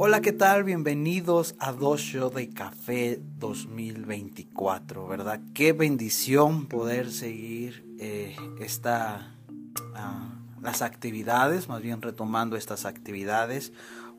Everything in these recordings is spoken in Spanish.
Hola, ¿qué tal? Bienvenidos a Dos Show de Café 2024, ¿verdad? Qué bendición poder seguir eh, esta, ah, las actividades, más bien retomando estas actividades.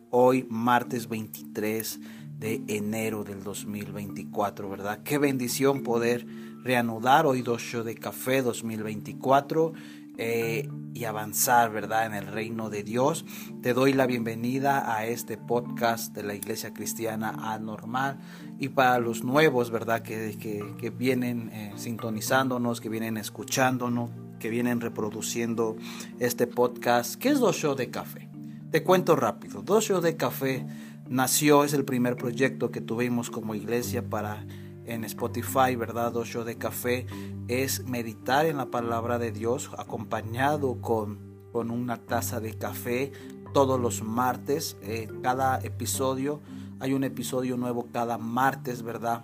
Hoy, martes 23 de enero del 2024, ¿verdad? Qué bendición poder reanudar hoy Dos Show de Café 2024 eh, y avanzar, ¿verdad? En el reino de Dios. Te doy la bienvenida a este podcast de la Iglesia Cristiana Anormal y para los nuevos, ¿verdad? Que, que, vienen eh, sintonizándonos, que vienen escuchándonos, que vienen reproduciendo este podcast. ¿Qué es Dos Show de Café? Te cuento rápido. Dos Show de Café nació, es el primer proyecto que tuvimos como iglesia para en Spotify, ¿verdad? Dos show de café es meditar en la palabra de Dios acompañado con, con una taza de café todos los martes. Eh, cada episodio, hay un episodio nuevo cada martes, ¿verdad?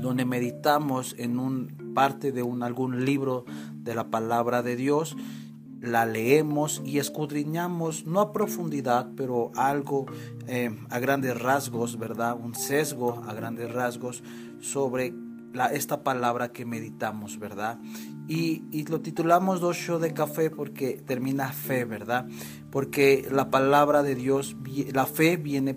Donde meditamos en un parte de un, algún libro de la palabra de Dios la leemos y escudriñamos, no a profundidad, pero algo eh, a grandes rasgos, ¿verdad? Un sesgo a grandes rasgos sobre la, esta palabra que meditamos, ¿verdad? Y, y, lo titulamos Dos de Café porque termina fe, ¿verdad? Porque la palabra de Dios, la fe viene,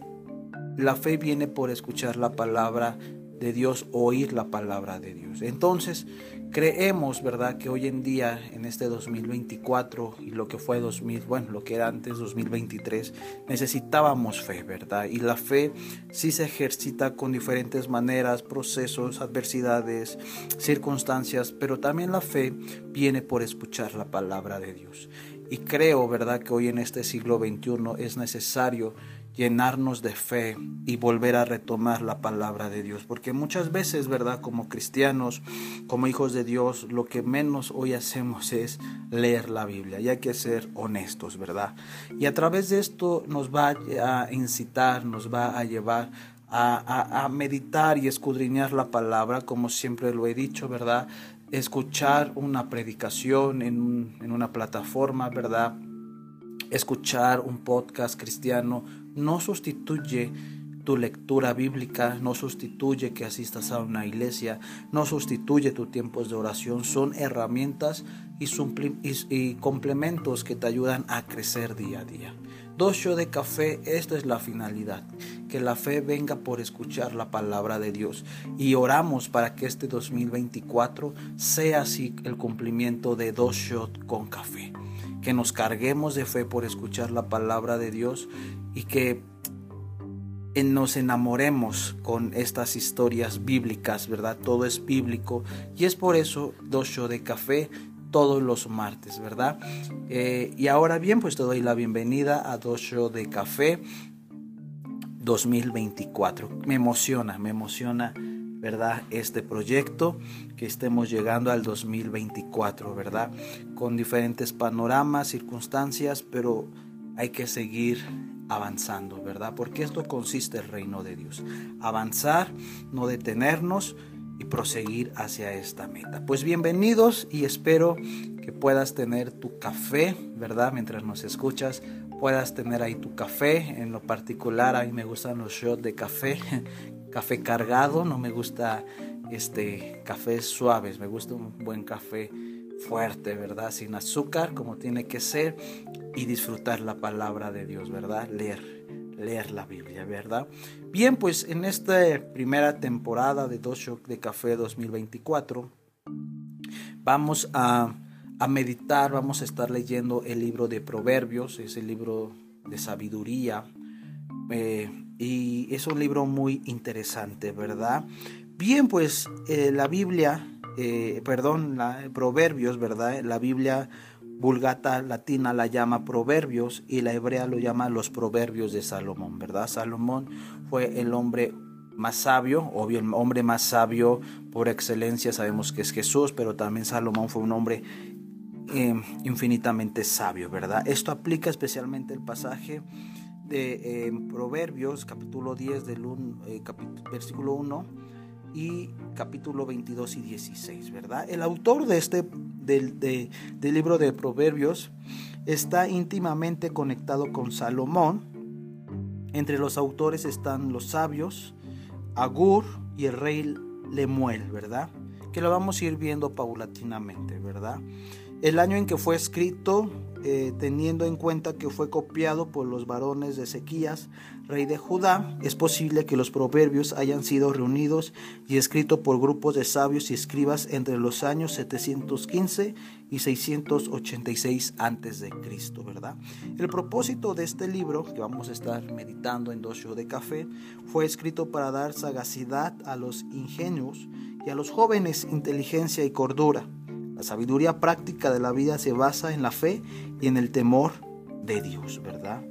la fe viene por escuchar la palabra de Dios, oír la palabra de Dios. Entonces, creemos, ¿verdad?, que hoy en día, en este 2024 y lo que fue 2000, bueno, lo que era antes 2023, necesitábamos fe, ¿verdad? Y la fe sí se ejercita con diferentes maneras, procesos, adversidades, circunstancias, pero también la fe viene por escuchar la palabra de Dios. Y creo, ¿verdad?, que hoy en este siglo XXI es necesario llenarnos de fe y volver a retomar la palabra de Dios. Porque muchas veces, ¿verdad? Como cristianos, como hijos de Dios, lo que menos hoy hacemos es leer la Biblia. Y hay que ser honestos, ¿verdad? Y a través de esto nos va a incitar, nos va a llevar a, meditar y escudriñar la palabra, como siempre lo he dicho, ¿verdad? Escuchar una predicación en, en una plataforma, ¿verdad? Escuchar un podcast cristiano no sustituye tu lectura bíblica, no sustituye que asistas a una iglesia, no sustituye tus tiempos de oración, son herramientas y, complementos que te ayudan a crecer día a día. Dos show de café, esta es la finalidad, que la fe venga por escuchar la palabra de Dios. Y oramos para que este 2024 sea así el cumplimiento de dos shots con café. Que nos carguemos de fe por escuchar la palabra de Dios y que nos enamoremos con estas historias bíblicas, ¿verdad? Todo es bíblico y es por eso dos show de café todos los martes, ¿verdad? Eh, y ahora bien, pues te doy la bienvenida a dos show de café 2024. Me emociona, me emociona ¿verdad? Este proyecto, que estemos llegando al 2024, ¿verdad? Con diferentes panoramas, circunstancias, pero hay que seguir avanzando, ¿verdad? Porque esto consiste el reino de Dios. Avanzar, no detenernos y proseguir hacia esta meta. Pues bienvenidos y espero que puedas tener tu café, ¿verdad? Mientras nos escuchas, puedas tener ahí tu café. En lo particular, a mí me gustan los shots de café café cargado, no me gusta este cafés suaves, me gusta un buen café fuerte, ¿verdad? Sin azúcar, como tiene que ser, y disfrutar la palabra de Dios, ¿verdad? Leer, leer la Biblia, ¿verdad? Bien, pues en esta primera temporada de Dos Shock de Café 2024, vamos a, a meditar, vamos a estar leyendo el libro de Proverbios, es el libro de sabiduría. Eh, y es un libro muy interesante, ¿verdad? Bien, pues eh, la Biblia, eh, perdón, la, Proverbios, ¿verdad? La Biblia vulgata latina la llama Proverbios y la hebrea lo llama los Proverbios de Salomón, ¿verdad? Salomón fue el hombre más sabio, obvio el hombre más sabio por excelencia sabemos que es Jesús, pero también Salomón fue un hombre eh, infinitamente sabio, ¿verdad? Esto aplica especialmente el pasaje de Proverbios, capítulo 10, del eh, versículo 1 y capítulo 22 y 16, ¿verdad? El autor de este, del, del libro de Proverbios está íntimamente conectado con Salomón Entre los autores están los sabios, Agur y el rey Lemuel, ¿verdad? Que lo vamos a ir viendo paulatinamente, ¿verdad? El año en que fue escrito eh, teniendo en cuenta que fue copiado por los varones de Ezequías, rey de Judá, es posible que los proverbios hayan sido reunidos y escritos por grupos de sabios y escribas entre los años 715 y 686 antes de Cristo, ¿verdad? El propósito de este libro que vamos a estar meditando en dos de café fue escrito para dar sagacidad a los ingenios y a los jóvenes inteligencia y cordura la sabiduría práctica de la vida se basa en la fe y en el temor de Dios, ¿verdad?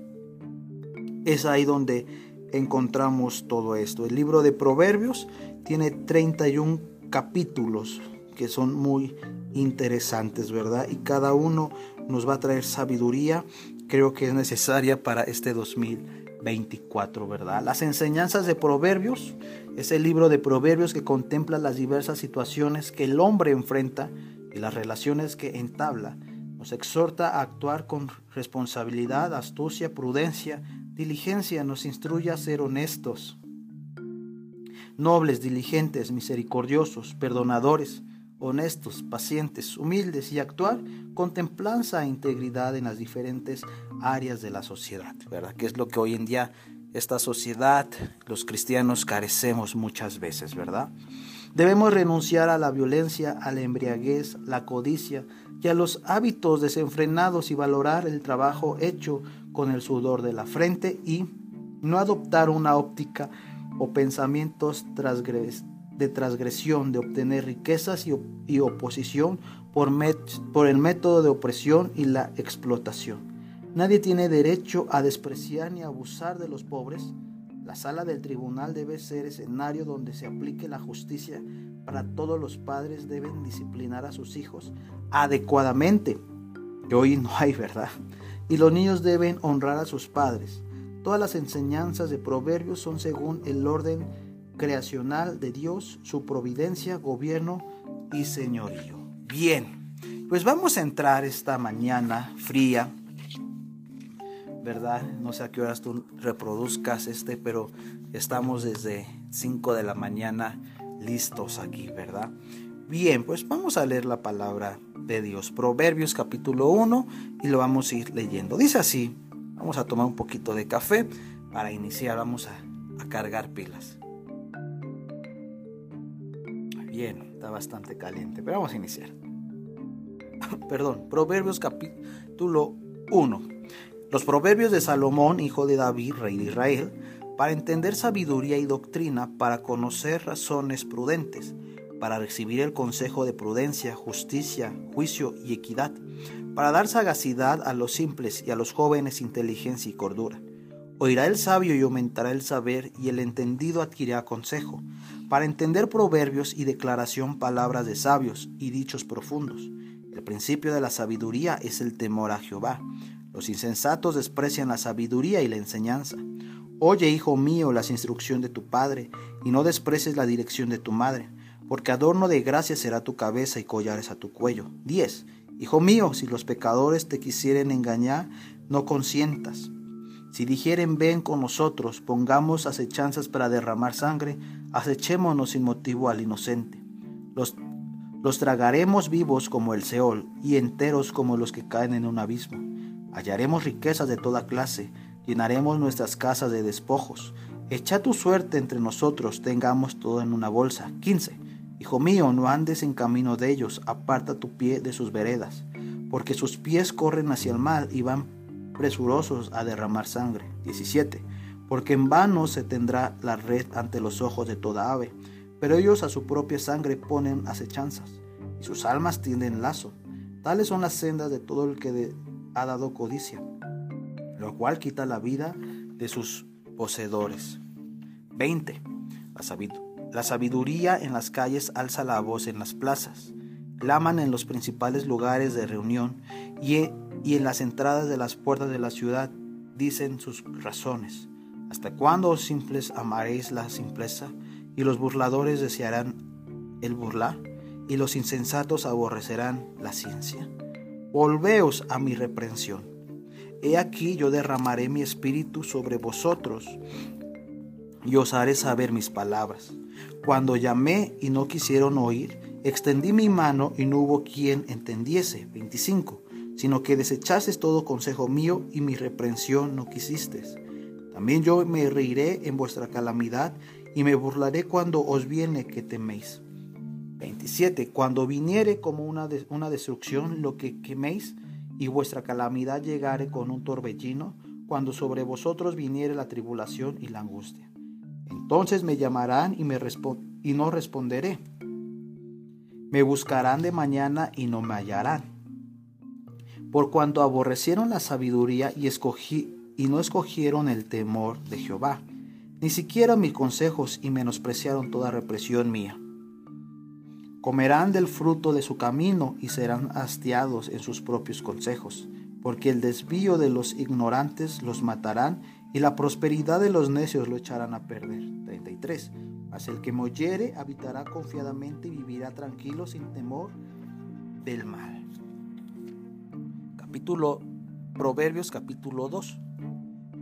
Es ahí donde encontramos todo esto. El libro de Proverbios tiene 31 capítulos que son muy interesantes, ¿verdad? Y cada uno nos va a traer sabiduría, creo que es necesaria para este 2024, ¿verdad? Las enseñanzas de Proverbios es el libro de Proverbios que contempla las diversas situaciones que el hombre enfrenta y las relaciones que entabla, nos exhorta a actuar con responsabilidad, astucia, prudencia, diligencia, nos instruye a ser honestos, nobles, diligentes, misericordiosos, perdonadores, honestos, pacientes, humildes y actuar con templanza e integridad en las diferentes áreas de la sociedad, ¿verdad? Que es lo que hoy en día esta sociedad, los cristianos carecemos muchas veces, ¿verdad? Debemos renunciar a la violencia, a la embriaguez, la codicia y a los hábitos desenfrenados y valorar el trabajo hecho con el sudor de la frente y no adoptar una óptica o pensamientos de transgresión, de obtener riquezas y, oposición por, por el método de opresión y la explotación. Nadie tiene derecho a despreciar ni abusar de los pobres, la sala del tribunal debe ser escenario donde se aplique la justicia para todos los padres deben disciplinar a sus hijos adecuadamente, que hoy no hay, ¿verdad? Y los niños deben honrar a sus padres. Todas las enseñanzas de Proverbios son según el orden creacional de Dios, su providencia, gobierno y señorío. Bien, pues vamos a entrar esta mañana fría ¿verdad? No sé a qué horas tú reproduzcas este, pero estamos desde 5 de la mañana listos aquí, ¿verdad? Bien, pues vamos a leer la palabra de Dios. Proverbios capítulo 1 y lo vamos a ir leyendo. Dice así, vamos a tomar un poquito de café para iniciar, vamos a, cargar pilas. Bien, está bastante caliente, pero vamos a iniciar. Perdón, Proverbios capítulo 1. Los proverbios de Salomón, hijo de David, rey de Israel, para entender sabiduría y doctrina, para conocer razones prudentes, para recibir el consejo de prudencia, justicia, juicio y equidad, para dar sagacidad a los simples y a los jóvenes inteligencia y cordura. Oirá el sabio y aumentará el saber, y el entendido adquirirá consejo, para entender proverbios y declaración palabras de sabios y dichos profundos. El principio de la sabiduría es el temor a Jehová los insensatos desprecian la sabiduría y la enseñanza. Oye, hijo mío, las instrucciones de tu padre, y no desprecies la dirección de tu madre, porque adorno de gracia será tu cabeza y collares a tu cuello. 10. Hijo mío, si los pecadores te quisieren engañar, no consientas. Si dijeren ven con nosotros, pongamos acechanzas para derramar sangre, acechémonos sin motivo al inocente. Los, los tragaremos vivos como el Seol y enteros como los que caen en un abismo. Hallaremos riquezas de toda clase, llenaremos nuestras casas de despojos. Echa tu suerte entre nosotros, tengamos todo en una bolsa. 15. Hijo mío, no andes en camino de ellos, aparta tu pie de sus veredas, porque sus pies corren hacia el mal y van presurosos a derramar sangre. 17. Porque en vano se tendrá la red ante los ojos de toda ave, pero ellos a su propia sangre ponen acechanzas, y sus almas tienden lazo. Tales son las sendas de todo el que de ha dado codicia, lo cual quita la vida de sus poseedores. 20. La, sabiduría en las calles alza la voz en las plazas, claman en los principales lugares de reunión y, y en las entradas de las puertas de la ciudad dicen sus razones. ¿Hasta cuándo, os simples, amaréis la simpleza y los burladores desearán el burlar y los insensatos aborrecerán la ciencia? Volveos a mi reprensión. He aquí yo derramaré mi espíritu sobre vosotros y os haré saber mis palabras. Cuando llamé y no quisieron oír, extendí mi mano y no hubo quien entendiese. 25. Sino que desechaste todo consejo mío y mi reprensión no quisisteis. También yo me reiré en vuestra calamidad y me burlaré cuando os viene que teméis. 27. Cuando viniere como una, una destrucción lo que queméis y vuestra calamidad llegare con un torbellino, cuando sobre vosotros viniere la tribulación y la angustia. Entonces me llamarán y, me y no responderé. Me buscarán de mañana y no me hallarán. Por cuanto aborrecieron la sabiduría y, escogí, y no escogieron el temor de Jehová, ni siquiera mis consejos y menospreciaron toda represión mía. Comerán del fruto de su camino y serán hastiados en sus propios consejos, porque el desvío de los ignorantes los matarán y la prosperidad de los necios lo echarán a perder. 33. Mas el que me oyere habitará confiadamente y vivirá tranquilo sin temor del mal. Capítulo Proverbios capítulo 2.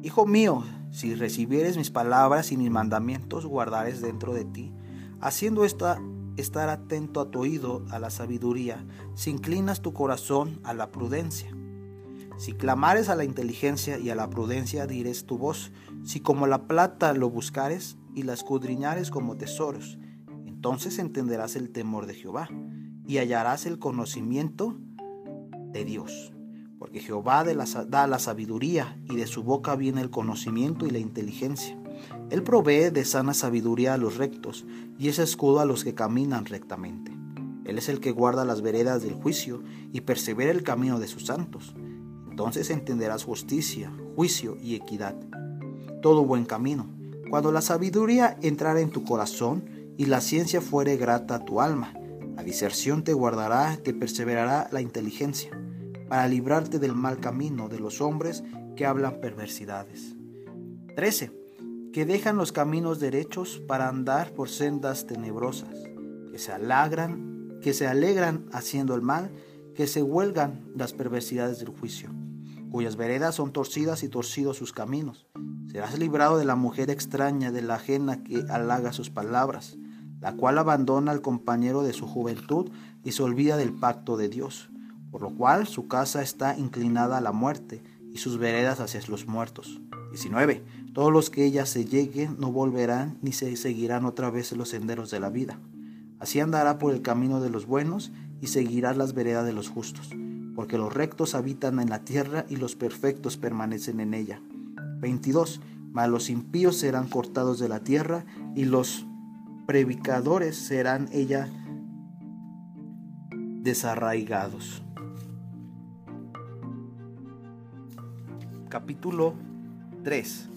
Hijo mío, si recibieres mis palabras y mis mandamientos, guardares dentro de ti, haciendo esta estar atento a tu oído a la sabiduría, si inclinas tu corazón a la prudencia. Si clamares a la inteligencia y a la prudencia dirás tu voz, si como la plata lo buscares y la escudriñares como tesoros, entonces entenderás el temor de Jehová y hallarás el conocimiento de Dios. Porque Jehová da la sabiduría y de su boca viene el conocimiento y la inteligencia. Él provee de sana sabiduría a los rectos y es escudo a los que caminan rectamente. Él es el que guarda las veredas del juicio y persevera el camino de sus santos. Entonces entenderás justicia, juicio y equidad. Todo buen camino. Cuando la sabiduría entrara en tu corazón y la ciencia fuere grata a tu alma, la diserción te guardará, te perseverará la inteligencia, para librarte del mal camino de los hombres que hablan perversidades. 13 que dejan los caminos derechos para andar por sendas tenebrosas, que se alegran, que se alegran haciendo el mal, que se huelgan las perversidades del juicio, cuyas veredas son torcidas y torcidos sus caminos. Serás librado de la mujer extraña, de la ajena que halaga sus palabras, la cual abandona al compañero de su juventud y se olvida del pacto de Dios, por lo cual su casa está inclinada a la muerte y sus veredas hacia los muertos. 19. Todos los que ella se lleguen no volverán ni se seguirán otra vez los senderos de la vida. Así andará por el camino de los buenos y seguirá las veredas de los justos, porque los rectos habitan en la tierra y los perfectos permanecen en ella. 22. Mas los impíos serán cortados de la tierra y los predicadores serán ella desarraigados. Capítulo 3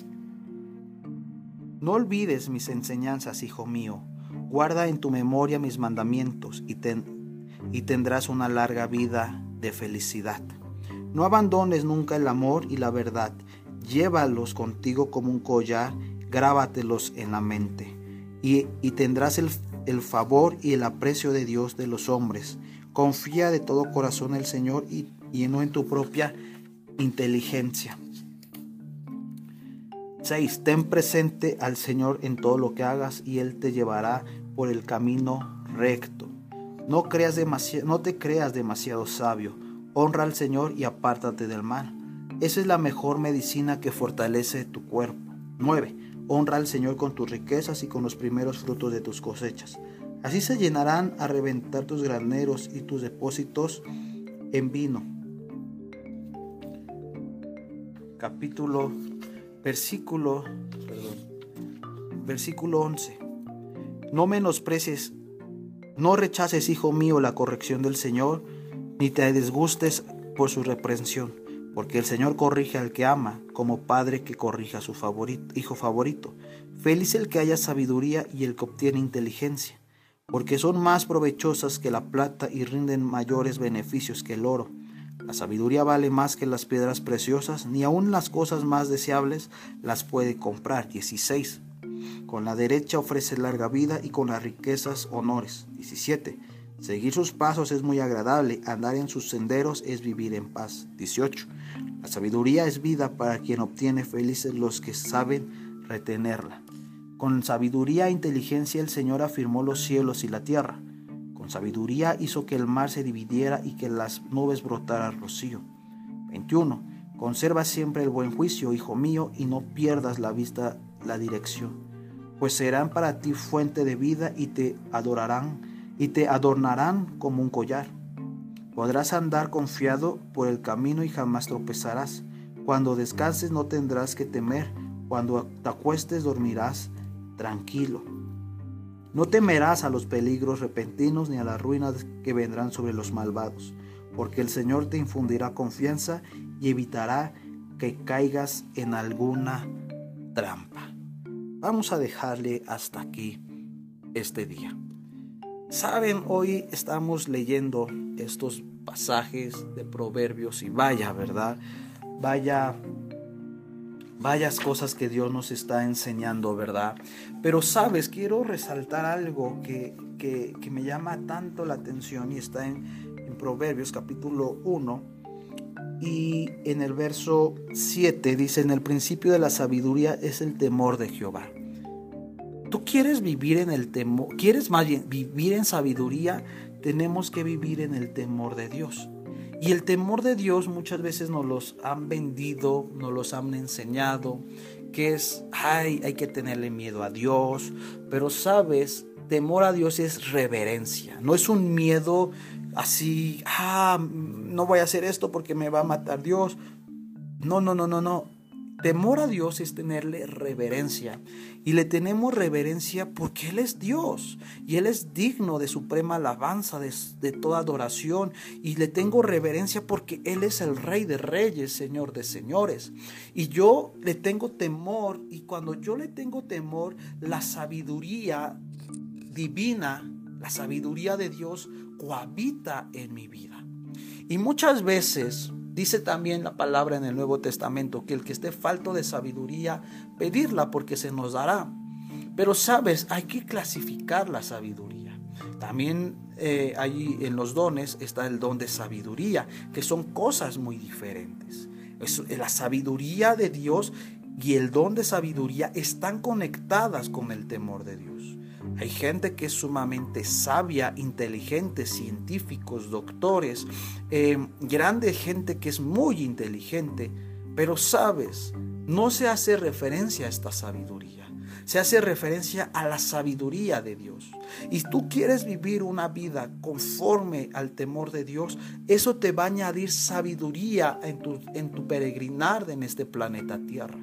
no olvides mis enseñanzas, hijo mío. Guarda en tu memoria mis mandamientos y, tendrás una larga vida de felicidad. No abandones nunca el amor y la verdad. Llévalos contigo como un collar, grábatelos en la mente. Y, tendrás el, favor y el aprecio de Dios de los hombres. Confía de todo corazón en el Señor y no en tu propia inteligencia. 6. Ten presente al Señor en todo lo que hagas y Él te llevará por el camino recto. No, creas no te creas demasiado sabio. Honra al Señor y apártate del mal. Esa es la mejor medicina que fortalece tu cuerpo. 9. Honra al Señor con tus riquezas y con los primeros frutos de tus cosechas. Así se llenarán a reventar tus graneros y tus depósitos en vino. Capítulo versículo, versículo 11. No menosprecies, no rechaces, hijo mío, la corrección del Señor, ni te disgustes por su reprensión, porque el Señor corrige al que ama, como padre que corrige a su favorito, hijo favorito. Feliz el que haya sabiduría y el que obtiene inteligencia, porque son más provechosas que la plata y rinden mayores beneficios que el oro la sabiduría vale más que las piedras preciosas, ni aun las cosas más deseables las puede comprar. 16. Con la derecha ofrece larga vida y con las riquezas honores. 17. Seguir sus pasos es muy agradable, andar en sus senderos es vivir en paz. 18. La sabiduría es vida para quien obtiene felices los que saben retenerla. Con sabiduría e inteligencia el Señor afirmó los cielos y la tierra. Con sabiduría hizo que el mar se dividiera y que las nubes brotaran rocío. 21. Conserva siempre el buen juicio, hijo mío, y no pierdas la vista, la dirección, pues serán para ti fuente de vida y te adorarán y te adornarán como un collar. Podrás andar confiado por el camino y jamás tropezarás. Cuando descanses no tendrás que temer, cuando te acuestes dormirás tranquilo. No temerás a los peligros repentinos ni a las ruinas que vendrán sobre los malvados, porque el Señor te infundirá confianza y evitará que caigas en alguna trampa. Vamos a dejarle hasta aquí este día. Saben, hoy estamos leyendo estos pasajes de proverbios y vaya, ¿verdad? Vaya, vayas cosas que Dios nos está enseñando, ¿verdad? Pero sabes, quiero resaltar algo que, me llama tanto la atención y está en, en Proverbios capítulo 1 y en el verso 7 dice, en el principio de la sabiduría es el temor de Jehová tú quieres vivir en el temor, quieres más vivir en sabiduría, tenemos que vivir en el temor de Dios. Y el temor de Dios muchas veces nos los han vendido, nos los han enseñado, que es, ay, hay que tenerle miedo a Dios, pero sabes, temor a Dios es reverencia, no es un miedo así, ah, no voy a hacer esto porque me va a matar Dios. No, no, no, no, no. Temor a Dios es tenerle reverencia. Y le tenemos reverencia porque Él es Dios. Y Él es digno de suprema alabanza, de, toda adoración. Y le tengo reverencia porque Él es el Rey de Reyes, Señor de Señores. Y yo le tengo temor. Y cuando yo le tengo temor, la sabiduría divina, la sabiduría de Dios cohabita en mi vida. Y muchas veces Dice también la palabra en el Nuevo Testamento que el que esté falto de sabiduría, pedirla porque se nos dará. Pero sabes, hay que clasificar la sabiduría. También eh, allí en los dones está el don de sabiduría, que son cosas muy diferentes. la sabiduría de Dios y el don de sabiduría están conectadas con el temor de Dios. Hay gente que es sumamente sabia, inteligente, científicos, doctores, eh, grande gente que es muy inteligente, pero sabes, no se hace referencia a esta sabiduría, se hace referencia a la sabiduría de Dios. Y tú quieres vivir una vida conforme al temor de Dios, eso te va a añadir sabiduría en tu, en tu peregrinar en este planeta Tierra.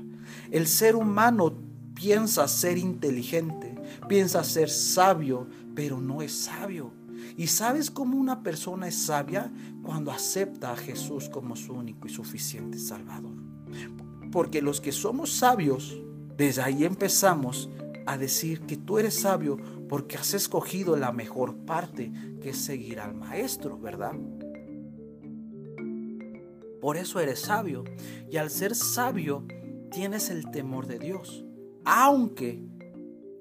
El ser humano piensa ser inteligente, piensa ser sabio, pero no es sabio. ¿Y sabes cómo una persona es sabia? Cuando acepta a Jesús como su único y suficiente Salvador. Porque los que somos sabios, desde ahí empezamos a decir que tú eres sabio porque has escogido la mejor parte, que es seguir al Maestro, ¿verdad? Por eso eres sabio. Y al ser sabio, tienes el temor de Dios. Aunque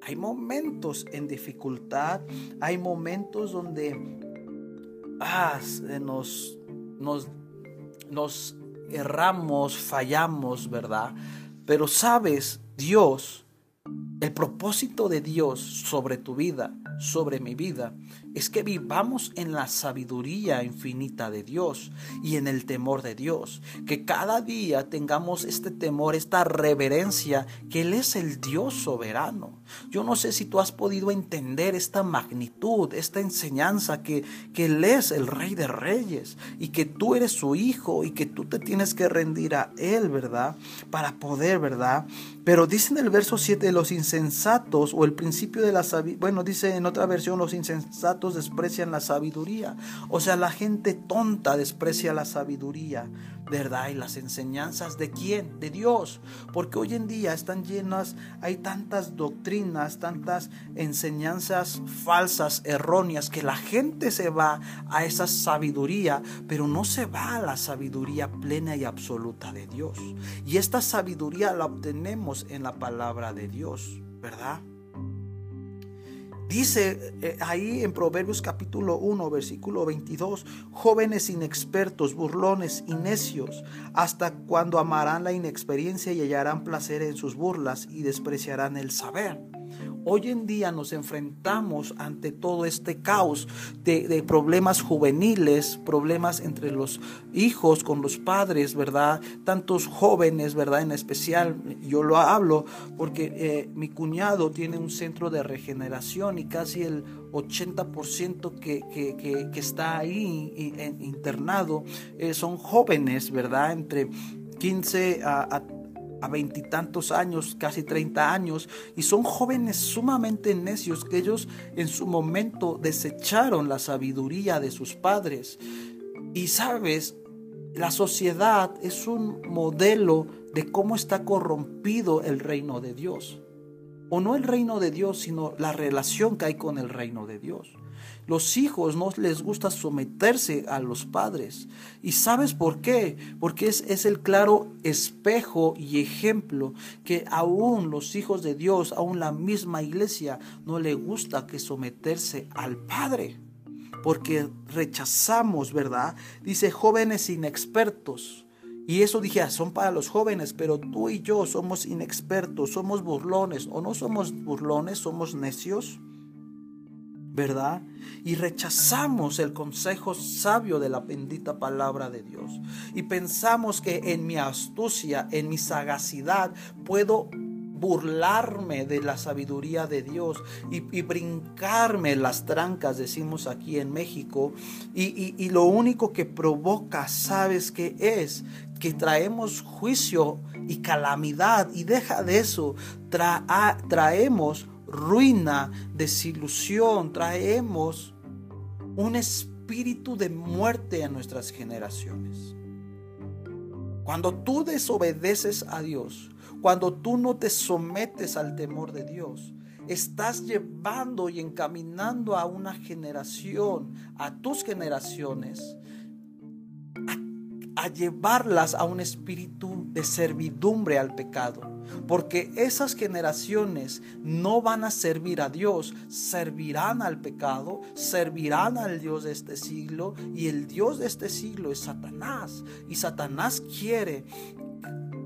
hay momentos en dificultad, hay momentos donde ah, nos, nos, nos erramos, fallamos, ¿verdad? Pero sabes, Dios, el propósito de Dios sobre tu vida, sobre mi vida, es que vivamos en la sabiduría infinita de Dios y en el temor de Dios. Que cada día tengamos este temor, esta reverencia, que Él es el Dios soberano. Yo no sé si tú has podido entender esta magnitud, esta enseñanza, que, que Él es el Rey de Reyes y que tú eres su Hijo y que tú te tienes que rendir a Él, ¿verdad? Para poder, ¿verdad? Pero dice en el verso 7 los insensatos o el principio de la sabiduría, bueno, dice en otra versión los insensatos desprecian la sabiduría. O sea, la gente tonta desprecia la sabiduría, ¿verdad? Y las enseñanzas de quién? De Dios. Porque hoy en día están llenas, hay tantas doctrinas, tantas enseñanzas falsas, erróneas, que la gente se va a esa sabiduría, pero no se va a la sabiduría plena y absoluta de Dios. Y esta sabiduría la obtenemos en la palabra de Dios, ¿verdad? Dice eh, ahí en Proverbios capítulo 1, versículo 22, jóvenes inexpertos, burlones y necios, hasta cuando amarán la inexperiencia y hallarán placer en sus burlas y despreciarán el saber. Hoy en día nos enfrentamos ante todo este caos de, problemas juveniles, problemas entre los hijos con los padres, ¿verdad? Tantos jóvenes, ¿verdad? En especial, yo lo hablo porque eh, mi cuñado tiene un centro de regeneración y casi el 80% que, que, está ahí internado eh, son jóvenes, ¿verdad? Entre 15 a, a a veintitantos años, casi 30 años, y son jóvenes sumamente necios que ellos en su momento desecharon la sabiduría de sus padres. Y sabes, la sociedad es un modelo de cómo está corrompido el reino de Dios. O no el reino de Dios, sino la relación que hay con el reino de Dios. Los hijos no les gusta someterse a los padres. ¿Y sabes por qué? Porque es, el claro espejo y ejemplo que aún los hijos de Dios, aún la misma iglesia, no le gusta que someterse al padre. Porque rechazamos, ¿verdad? Dice jóvenes inexpertos. Y eso dije, ah, son para los jóvenes, pero tú y yo somos inexpertos, somos burlones, o no somos burlones, somos necios. ¿verdad? Y rechazamos el consejo sabio de la bendita palabra de Dios. Y pensamos que en mi astucia, en mi sagacidad, puedo burlarme de la sabiduría de Dios y, brincarme las trancas, decimos aquí en México. Y, y, lo único que provoca, ¿sabes qué es? Que traemos juicio y calamidad. Y deja de eso, traemos ruina, desilusión, traemos un espíritu de muerte a nuestras generaciones. Cuando tú desobedeces a Dios, cuando tú no te sometes al temor de Dios, estás llevando y encaminando a una generación, a tus generaciones, a, a llevarlas a un espíritu de servidumbre al pecado porque esas generaciones no van a servir a Dios, servirán al pecado, servirán al Dios de este siglo y el Dios de este siglo es Satanás. Y Satanás quiere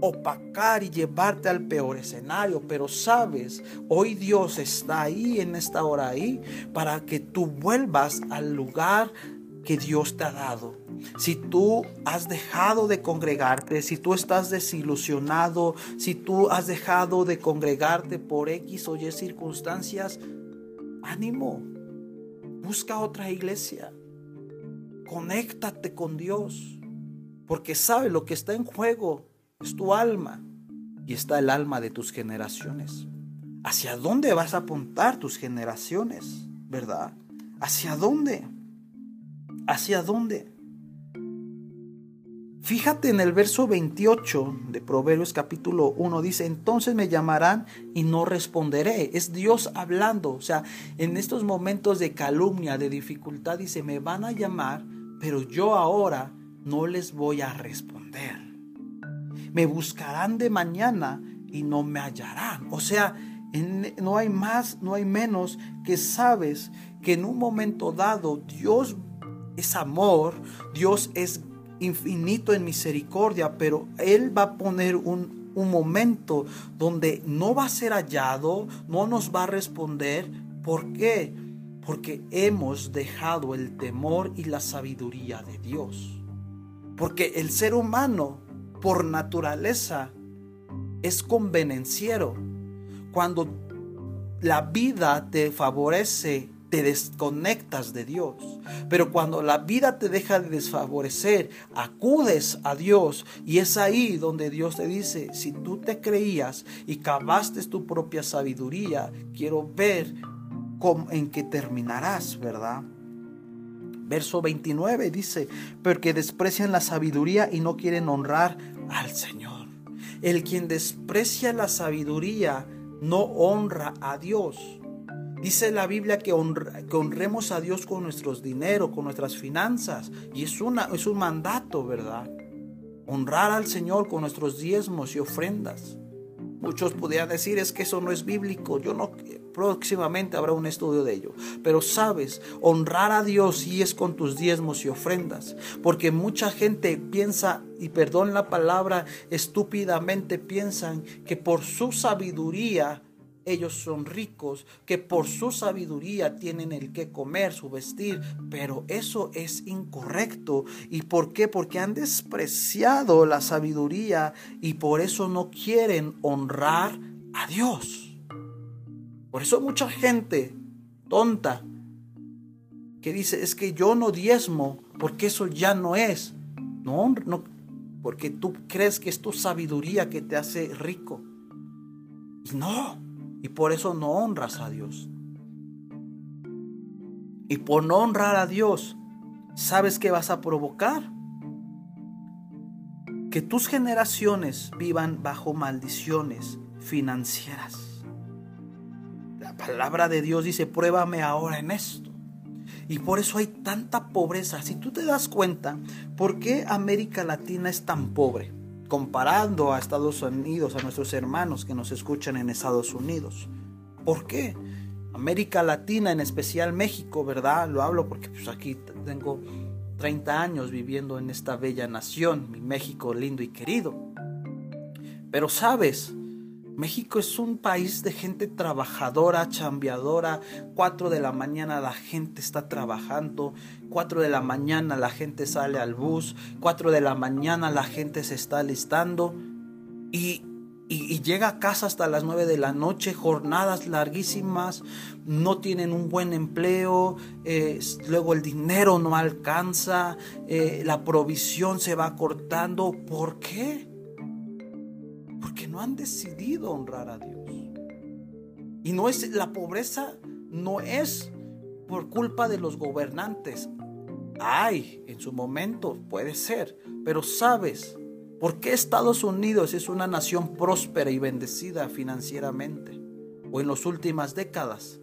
opacar y llevarte al peor escenario, pero sabes, hoy Dios está ahí en esta hora ahí para que tú vuelvas al lugar que Dios te ha dado. Si tú has dejado de congregarte, si tú estás desilusionado, si tú has dejado de congregarte por X o Y circunstancias, ánimo, busca otra iglesia, conéctate con Dios, porque sabe lo que está en juego es tu alma y está el alma de tus generaciones. ¿Hacia dónde vas a apuntar tus generaciones? ¿Verdad? ¿Hacia dónde? ¿Hacia dónde? Fíjate en el verso 28 de Proverbios capítulo 1, dice, entonces me llamarán y no responderé. Es Dios hablando. O sea, en estos momentos de calumnia, de dificultad, dice, me van a llamar, pero yo ahora no les voy a responder. Me buscarán de mañana y no me hallarán. O sea, no hay más, no hay menos que sabes que en un momento dado Dios es amor, Dios es infinito en misericordia, pero Él va a poner un, un momento donde no va a ser hallado, no nos va a responder. ¿Por qué? Porque hemos dejado el temor y la sabiduría de Dios. Porque el ser humano, por naturaleza, es convenenciero. Cuando la vida te favorece te desconectas de Dios. Pero cuando la vida te deja de desfavorecer, acudes a Dios y es ahí donde Dios te dice, si tú te creías y cavaste tu propia sabiduría, quiero ver cómo, en qué terminarás, ¿verdad? Verso 29 dice, porque desprecian la sabiduría y no quieren honrar al Señor. El quien desprecia la sabiduría no honra a Dios. Dice la Biblia que, honremos a Dios con nuestros dinero, con nuestras finanzas. Y es, es un mandato, ¿verdad? Honrar al Señor con nuestros diezmos y ofrendas. Muchos podrían decir es que eso no es bíblico. Yo no, próximamente habrá un estudio de ello. Pero sabes, honrar a Dios y es con tus diezmos y ofrendas. Porque mucha gente piensa, y perdón la palabra, estúpidamente piensan que por su sabiduría ellos son ricos, que por su sabiduría tienen el que comer, su vestir, pero eso es incorrecto. ¿Y por qué? Porque han despreciado la sabiduría y por eso no quieren honrar a Dios. Por eso mucha gente tonta que dice, es que yo no diezmo porque eso ya no es. No, no, porque tú crees que es tu sabiduría que te hace rico. Y no, y por eso no honras a Dios. Y por no honrar a Dios, ¿sabes qué vas a provocar? Que tus generaciones vivan bajo maldiciones financieras. La palabra de Dios dice, pruébame ahora en esto. Y por eso hay tanta pobreza. Si tú te das cuenta, ¿por qué América Latina es tan pobre? comparando a Estados Unidos, a nuestros hermanos que nos escuchan en Estados Unidos. ¿Por qué? América Latina, en especial México, ¿verdad? Lo hablo porque pues, aquí tengo 30 años viviendo en esta bella nación, mi México lindo y querido. Pero sabes, México es un país de gente trabajadora, chambeadora. 4 de la mañana la gente está trabajando. 4 de la mañana la gente sale al bus. 4 de la mañana la gente se está alistando. Y, llega a casa hasta las 9 de la noche. Jornadas larguísimas. No tienen un buen empleo. Luego el dinero no alcanza. Eh, la provisión se va cortando. ¿Por qué? No han decidido honrar a Dios. Y no es la pobreza no es por culpa de los gobernantes. Ay, en su momento puede ser, pero sabes, ¿por qué Estados Unidos es una nación próspera y bendecida financieramente? O en las últimas décadas,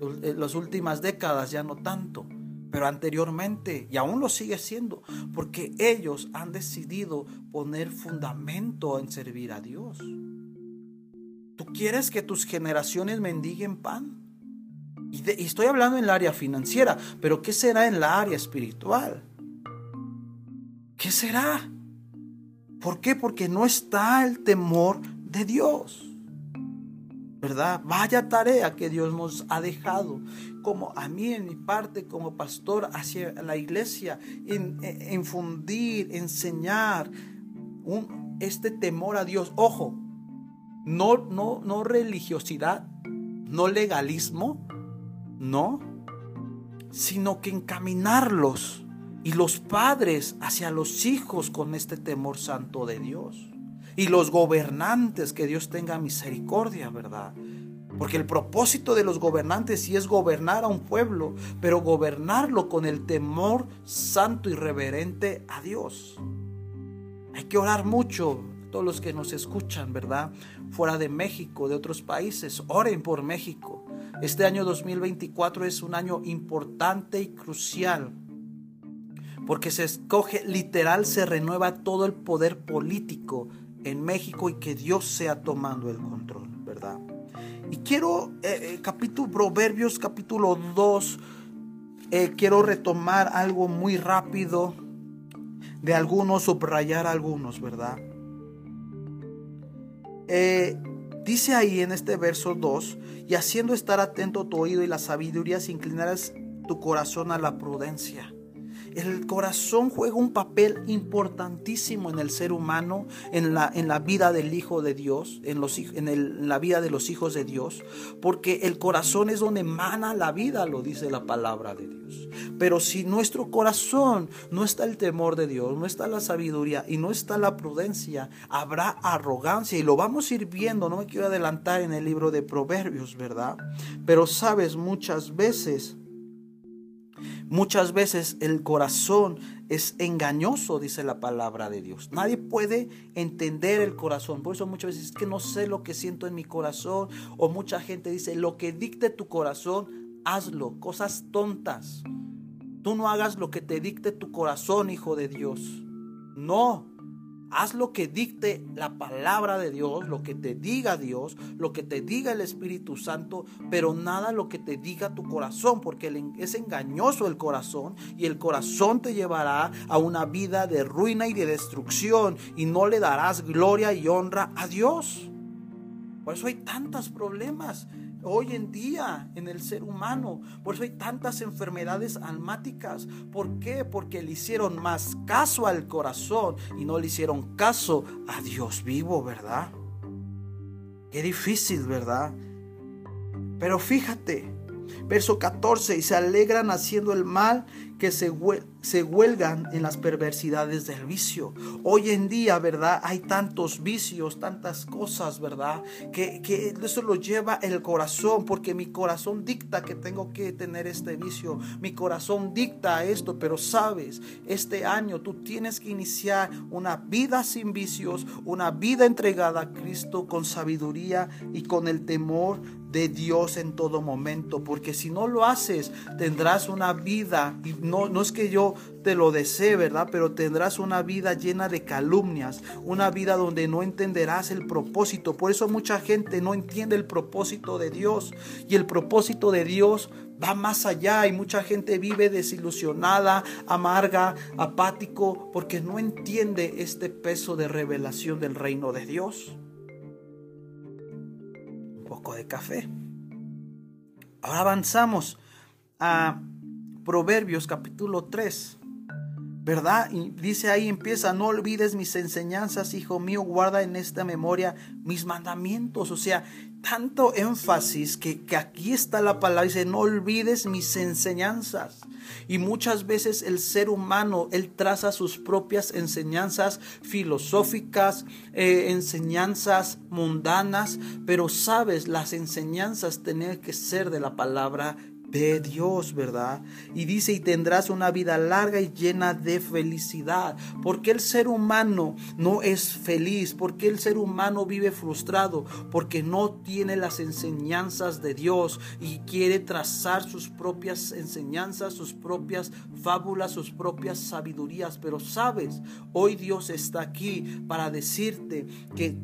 en las últimas décadas ya no tanto pero anteriormente, y aún lo sigue siendo, porque ellos han decidido poner fundamento en servir a Dios. ¿Tú quieres que tus generaciones mendiguen pan? Y, estoy hablando en el área financiera, pero ¿qué será en la área espiritual? ¿Qué será? ¿Por qué? Porque no está el temor de Dios. ¿verdad? Vaya tarea que Dios nos ha dejado, como a mí en mi parte como pastor hacia la iglesia, en, infundir, enseñar este temor a Dios. Ojo, no, no, no religiosidad, no legalismo, no, sino que encaminarlos y los padres hacia los hijos con este temor santo de Dios y los gobernantes, que Dios tenga misericordia, ¿verdad? Porque el propósito de los gobernantes sí es gobernar a un pueblo, pero gobernarlo con el temor santo y reverente a Dios. Hay que orar mucho, todos los que nos escuchan, ¿verdad? Fuera de México, de otros países, oren por México. Este año 2024 es un año importante y crucial porque se escoge, literal, se renueva todo el poder político en México y que Dios sea tomando el control, ¿verdad? Y quiero, eh, eh, capítulo, Proverbios capítulo 2, eh, quiero retomar algo muy rápido de algunos, subrayar algunos, ¿verdad? dice ahí en este verso 2, y haciendo estar atento tu oído y la sabiduría, inclinarás tu corazón a la prudencia. El corazón juega un papel importantísimo en el ser humano, en la, en la vida del Hijo de Dios, en, los, en, la vida de los hijos de Dios, porque el corazón es donde emana la vida, lo dice la palabra de Dios. Pero si nuestro corazón no está el temor de Dios, no está la sabiduría y no está la prudencia, habrá arrogancia y lo vamos a ir viendo, no me quiero adelantar en el libro de Proverbios, ¿verdad? Pero sabes, muchas veces Muchas veces el corazón es engañoso, dice la palabra de Dios. Nadie puede entender el corazón. Por eso muchas veces es que no sé lo que siento en mi corazón. O mucha gente dice, lo que dicte tu corazón, hazlo. Cosas tontas. Tú no hagas lo que te dicte tu corazón, hijo de Dios. No. Haz lo que dicte la palabra de Dios, lo que te diga Dios, lo que te diga el Espíritu Santo, pero nada lo que te diga tu corazón, porque es engañoso el corazón y el corazón te llevará a una vida de ruina y de destrucción y no le darás gloria y honra a Dios. Por eso hay tantos problemas hoy en día en el ser humano. Por eso hay tantas enfermedades almáticas. ¿Por qué? Porque le hicieron más caso al corazón y no le hicieron caso a Dios vivo, ¿verdad? Qué difícil, ¿verdad? Pero fíjate, verso 14, y se alegran haciendo el mal que se, se huelgan en las perversidades del vicio. Hoy en día, ¿verdad? Hay tantos vicios, tantas cosas, ¿verdad? Que, eso lo lleva el corazón, porque mi corazón dicta que tengo que tener este vicio. Mi corazón dicta esto, pero sabes, este año tú tienes que iniciar una vida sin vicios, una vida entregada a Cristo con sabiduría y con el temor de Dios en todo momento, porque si no lo haces, tendrás una vida y es que yo te lo desee, ¿verdad? Pero tendrás una vida llena de calumnias, una vida donde no entenderás el propósito. Por eso mucha gente no entiende el propósito de Dios. Y el propósito de Dios va más allá y mucha gente vive desilusionada, amarga, apático, porque no entiende este peso de revelación del reino de Dios. Un poco de café. Ahora avanzamos a Proverbios capítulo 3. ¿Verdad? Y dice ahí empieza, no olvides mis enseñanzas, hijo mío, guarda en esta memoria mis mandamientos. O sea, tanto énfasis que, que aquí está la palabra, dice, no olvides mis enseñanzas. Y muchas veces el ser humano, él traza sus propias enseñanzas filosóficas, eh, enseñanzas mundanas, pero sabes, las enseñanzas tienen que ser de la palabra de Dios, ¿verdad? Y dice, y tendrás una vida larga y llena de felicidad. Porque el ser humano no es feliz? porque el ser humano vive frustrado? Porque no tiene las enseñanzas de Dios y quiere trazar sus propias enseñanzas, sus propias fábulas, sus propias sabidurías. Pero sabes, hoy Dios está aquí para decirte que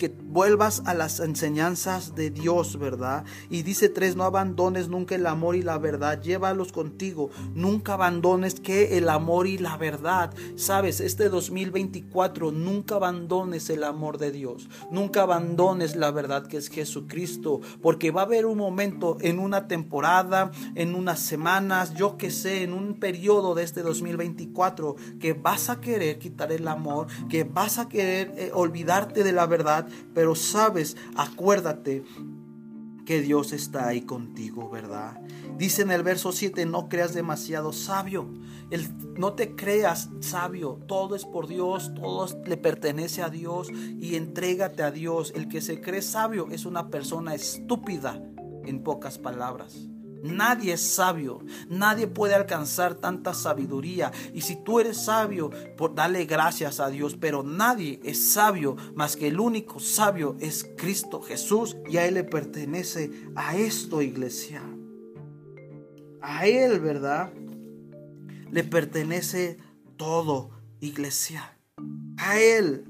que vuelvas a las enseñanzas de Dios, ¿verdad? Y dice tres, no abandones nunca el amor y la verdad, llévalos contigo, nunca abandones que el amor y la verdad. Sabes, este 2024, nunca abandones el amor de Dios, nunca abandones la verdad que es Jesucristo, porque va a haber un momento en una temporada, en unas semanas, yo que sé, en un periodo de este 2024, que vas a querer quitar el amor, que vas a querer eh, olvidarte de la verdad pero sabes, acuérdate que Dios está ahí contigo, ¿verdad? Dice en el verso 7, no creas demasiado sabio. El, no te creas sabio, todo es por Dios, todo le pertenece a Dios y entrégate a Dios. El que se cree sabio es una persona estúpida, en pocas palabras. Nadie es sabio, nadie puede alcanzar tanta sabiduría. Y si tú eres sabio, por dale gracias a Dios, pero nadie es sabio más que el único sabio es Cristo Jesús y a Él le pertenece a esto, iglesia. A Él, ¿verdad? Le pertenece todo, iglesia. A Él.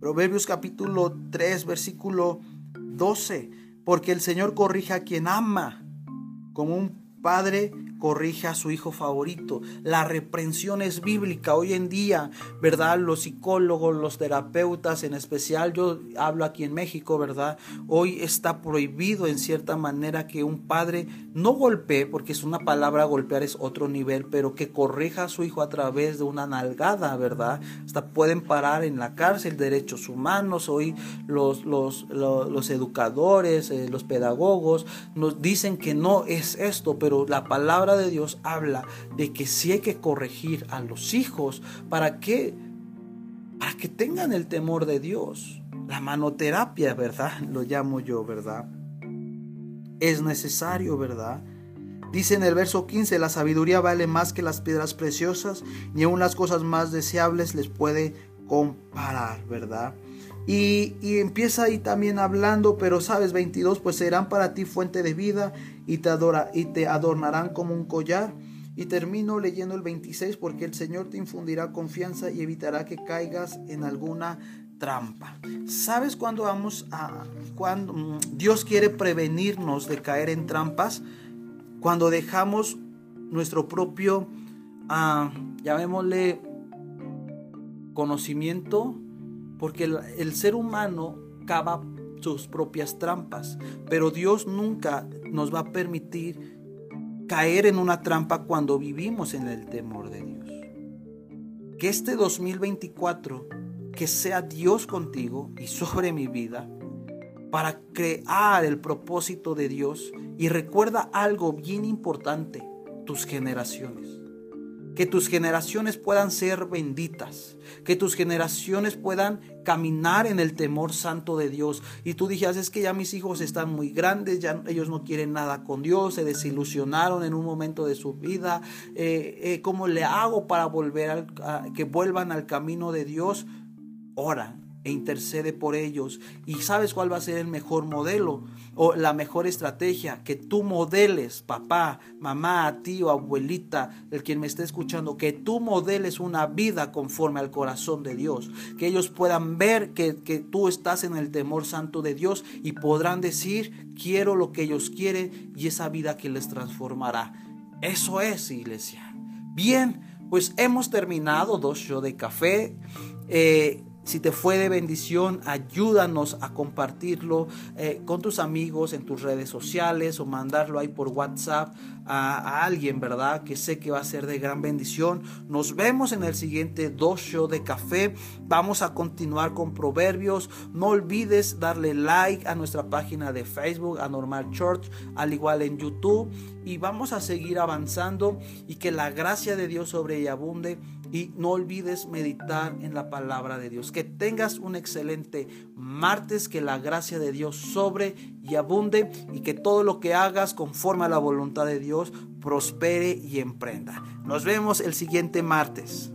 Proverbios capítulo 3, versículo 12. Porque el Señor corrige a quien ama como un padre corrige a su hijo favorito. La reprensión es bíblica. Hoy en día, ¿verdad? Los psicólogos, los terapeutas, en especial yo hablo aquí en México, ¿verdad? Hoy está prohibido en cierta manera que un padre no golpee, porque es una palabra golpear es otro nivel, pero que corrija a su hijo a través de una nalgada, ¿verdad? Hasta pueden parar en la cárcel derechos humanos. Hoy los, los, los, educadores, eh, los pedagogos nos dicen que no es esto, pero la palabra de Dios habla de que si hay que corregir a los hijos para que para que tengan el temor de Dios. La manoterapia, ¿verdad? Lo llamo yo, ¿verdad? Es necesario, ¿verdad? Dice en el verso 15, la sabiduría vale más que las piedras preciosas, ni aun las cosas más deseables les puede comparar, ¿verdad? Y, empieza ahí también hablando, pero sabes, 22, pues serán para ti fuente de vida y te, adora, y te adornarán como un collar Y termino leyendo el 26 porque el Señor te infundirá confianza y evitará que caigas en alguna trampa. ¿Sabes cuándo vamos a cuando mm, Dios quiere prevenirnos de caer en trampas? Cuando dejamos nuestro propio ah, llamémosle conocimiento, porque el, ser humano cava sus propias trampas, pero Dios nunca nos va a permitir caer en una trampa cuando vivimos en el temor de Dios. Que este 2024, que sea Dios contigo y sobre mi vida, para crear el propósito de Dios y recuerda algo bien importante, tus generaciones que tus generaciones puedan ser benditas, que tus generaciones puedan caminar en el temor santo de Dios. Y tú dijeras, es que ya mis hijos están muy grandes, ya ellos no quieren nada con Dios, se desilusionaron en un momento de su vida. Eh, eh, ¿Cómo le hago para volver a, que vuelvan al camino de Dios? Ora, e intercede por ellos. ¿Y sabes cuál va a ser el mejor modelo o la mejor estrategia? Que tú modeles, papá, mamá, tío, abuelita, el quien me esté escuchando, que tú modeles una vida conforme al corazón de Dios. Que ellos puedan ver que, que tú estás en el temor santo de Dios y podrán decir, quiero lo que ellos quieren y esa vida que les transformará. Eso es, iglesia. Bien, pues hemos terminado dos shows de café. Eh, si te fue de bendición, ayúdanos a compartirlo eh, con tus amigos en tus redes sociales o mandarlo ahí por WhatsApp a, alguien, ¿verdad? Que sé que va a ser de gran bendición. Nos vemos en el siguiente dos show de café. Vamos a continuar con proverbios. No olvides darle like a nuestra página de Facebook, a Normal Church, al igual en YouTube. Y vamos a seguir avanzando y que la gracia de Dios sobre ella abunde y no olvides meditar en la palabra de Dios. Que tengas un excelente martes, que la gracia de Dios sobre y abunde y que todo lo que hagas conforme a la voluntad de Dios prospere y emprenda. Nos vemos el siguiente martes.